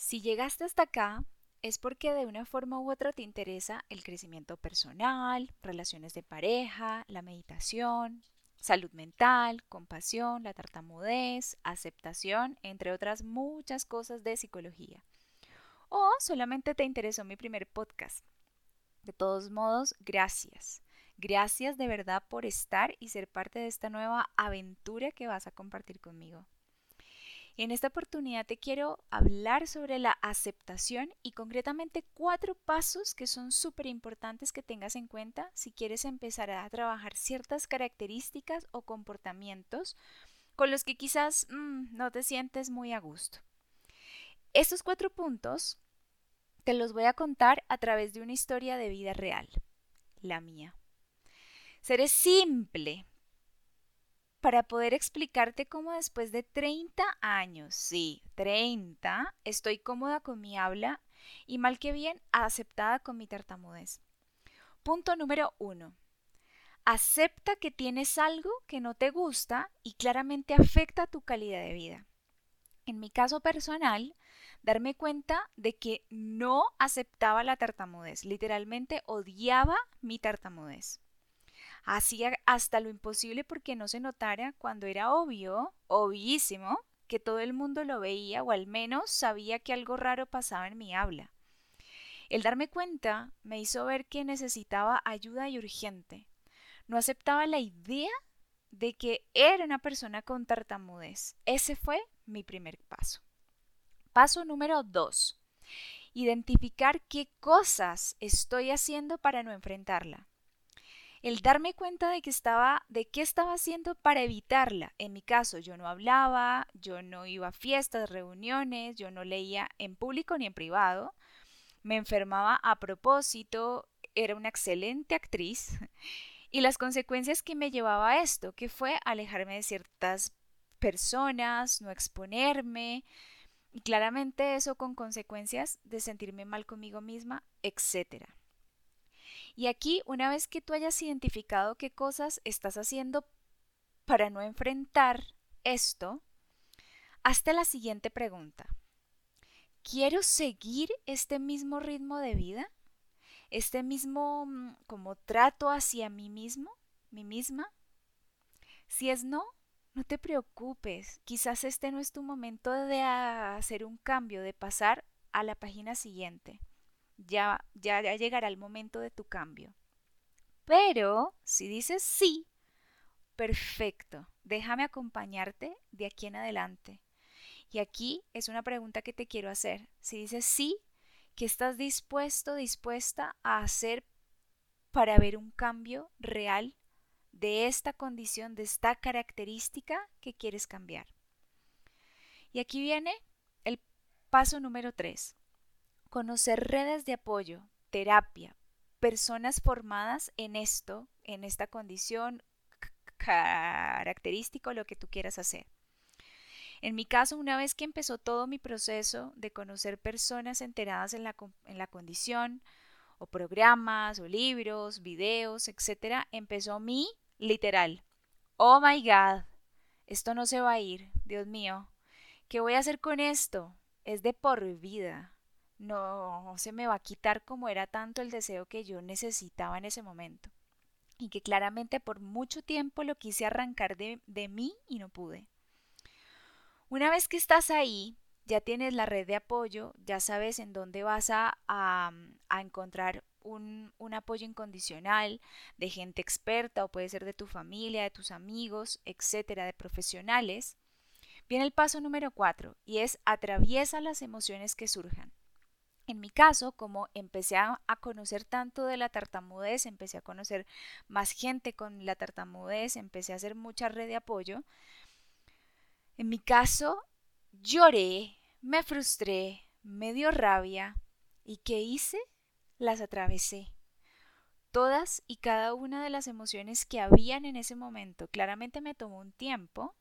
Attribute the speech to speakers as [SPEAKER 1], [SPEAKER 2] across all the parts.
[SPEAKER 1] Si llegaste hasta acá, es porque de una forma u otra te interesa el crecimiento personal, relaciones de pareja, la meditación, salud mental, compasión, la tartamudez, aceptación, entre otras muchas cosas de psicología. O solamente te interesó mi primer podcast. De todos modos, gracias. Gracias de verdad por estar y ser parte de esta nueva aventura que vas a compartir conmigo. En esta oportunidad te quiero hablar sobre la aceptación y concretamente cuatro pasos que son súper importantes que tengas en cuenta si quieres empezar a trabajar ciertas características o comportamientos con los que quizás mm, no te sientes muy a gusto. Estos cuatro puntos te los voy a contar a través de una historia de vida real, la mía. Seré simple, para poder explicarte cómo después de 30 años, sí, 30, estoy cómoda con mi habla y mal que bien aceptada con mi tartamudez. Punto número uno. Acepta que tienes algo que no te gusta y claramente afecta tu calidad de vida. En mi caso personal, darme cuenta de que no aceptaba la tartamudez, literalmente odiaba mi tartamudez. Hacía hasta lo imposible porque no se notara cuando era obvio, obvísimo, que todo el mundo lo veía o al menos sabía que algo raro pasaba en mi habla. El darme cuenta me hizo ver que necesitaba ayuda y urgente. No aceptaba la idea de que era una persona con tartamudez. Ese fue mi primer paso. Paso número dos. Identificar qué cosas estoy haciendo para no enfrentarla el darme cuenta de que estaba, de qué estaba haciendo para evitarla. En mi caso, yo no hablaba, yo no iba a fiestas, reuniones, yo no leía en público ni en privado, me enfermaba a propósito, era una excelente actriz y las consecuencias que me llevaba a esto, que fue alejarme de ciertas personas, no exponerme, y claramente eso con consecuencias de sentirme mal conmigo misma, etcétera. Y aquí, una vez que tú hayas identificado qué cosas estás haciendo para no enfrentar esto, hazte la siguiente pregunta. ¿Quiero seguir este mismo ritmo de vida? ¿Este mismo mm, como trato hacia mí mismo, mí misma? Si es no, no te preocupes. Quizás este no es tu momento de hacer un cambio, de pasar a la página siguiente ya, ya, llegará el momento de tu cambio. Pero si dices sí, perfecto, déjame acompañarte de aquí en adelante. Y aquí es una pregunta que te quiero hacer. Si dices sí, ¿qué estás dispuesto, dispuesta a hacer para ver un cambio real de esta condición, de esta característica que quieres cambiar? Y aquí viene el paso número tres conocer redes de apoyo, terapia, personas formadas en esto, en esta condición característico, lo que tú quieras hacer. En mi caso, una vez que empezó todo mi proceso de conocer personas enteradas en la, condición, o programas, o libros, videos, etc., empezó mi literal. Oh my God, esto no se va a ir, Dios mío. ¿Qué voy a hacer con esto? Es de por vida no se me va a quitar como era tanto el deseo que yo necesitaba en ese momento. Y que claramente por mucho tiempo lo quise arrancar de, mí y no pude. Una vez que estás ahí, ya tienes la red de apoyo, ya sabes en dónde vas a, a, encontrar un, un, apoyo incondicional de gente experta o puede ser de tu familia, de tus amigos, etcétera, de profesionales. Viene el paso número cuatro y es atraviesa las emociones que surjan. En mi caso, como empecé a, conocer tanto de la tartamudez, empecé a conocer más gente con la tartamudez, empecé a hacer mucha red de apoyo. En mi caso, lloré, me frustré, me dio rabia y ¿qué hice? Las atravesé. Todas y cada una de las emociones que habían en ese momento. Claramente me tomó un tiempo,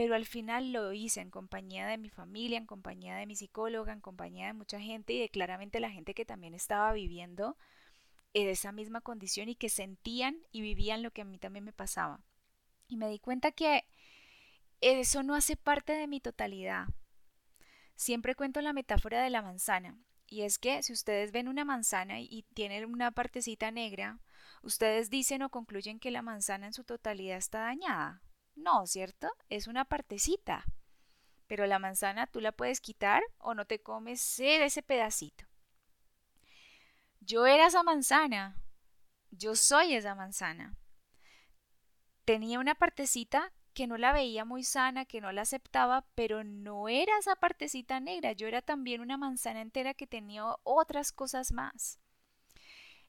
[SPEAKER 1] pero al final lo hice en compañía de mi familia, en compañía de mi psicóloga, en compañía de mucha gente y de claramente la gente que también estaba viviendo esa misma condición y que sentían y vivían lo que a mí también me pasaba. Y me di cuenta que eso no hace parte de mi totalidad. siempre cuento la metáfora de la manzana. Y es que si ustedes ven una manzana y tienen una partecita negra, ustedes dicen o concluyen que la manzana en su totalidad está dañada. No, ¿cierto? Es una partecita. Pero la manzana tú la puedes quitar o no te comes ese pedacito. Yo era esa manzana. Yo soy esa manzana. Tenía una partecita que no la veía muy sana, que no la aceptaba, pero no era esa partecita negra, yo era también una manzana entera que tenía otras cosas más.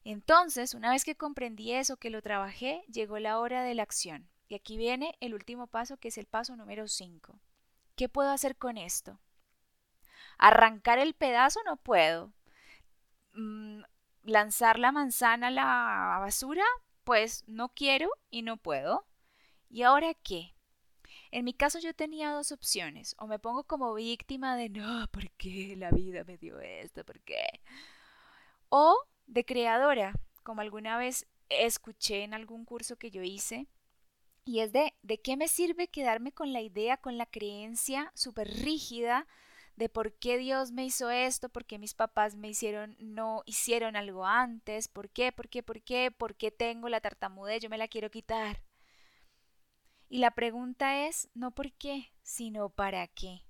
[SPEAKER 1] Entonces, una vez que comprendí eso, que lo trabajé, llegó la hora de la acción. Y aquí viene el último paso, que es el paso número 5. ¿Qué puedo hacer con esto? Arrancar el pedazo no puedo. Mm, lanzar la manzana a la basura, pues no quiero y no puedo. ¿Y ahora qué? En mi caso yo tenía dos opciones. O me pongo como víctima de, no, ¿por qué la vida me dio esto? ¿Por qué? O de creadora, como alguna vez escuché en algún curso que yo hice. Y es de, ¿de qué me sirve quedarme con la idea, con la creencia súper rígida de por qué Dios me hizo esto, por qué mis papás me hicieron, no hicieron algo antes, por qué, por qué, por qué, por qué tengo la tartamudez, yo me la quiero quitar. Y la pregunta es no por qué, sino para qué.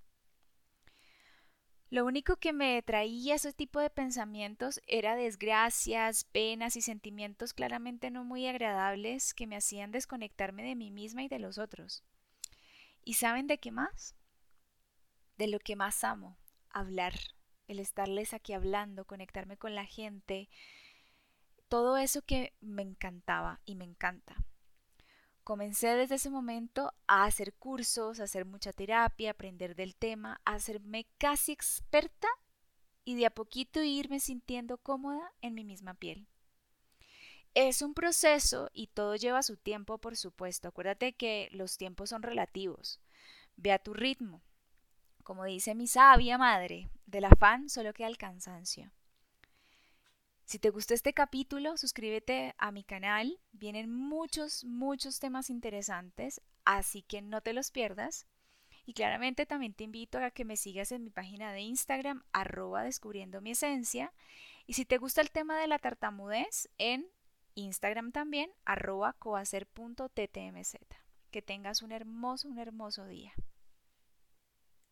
[SPEAKER 1] Lo único que me traía ese tipo de pensamientos era desgracias, penas y sentimientos claramente no muy agradables que me hacían desconectarme de mí misma y de los otros. ¿Y saben de qué más? De lo que más amo, hablar, el estarles aquí hablando, conectarme con la gente, todo eso que me encantaba y me encanta. Comencé desde ese momento a hacer cursos, a hacer mucha terapia, aprender del tema, a hacerme casi experta y de a poquito irme sintiendo cómoda en mi misma piel. Es un proceso y todo lleva su tiempo, por supuesto. Acuérdate que los tiempos son relativos. Ve a tu ritmo. Como dice mi sabia madre, del afán solo queda el cansancio. Si te gustó este capítulo, suscríbete a mi canal. Vienen muchos, muchos temas interesantes, así que no te los pierdas. Y claramente también te invito a que me sigas en mi página de Instagram, arroba descubriendo mi esencia. Y si te gusta el tema de la tartamudez, en Instagram también, arroba coacer.ttmz. Que tengas un hermoso, un hermoso día.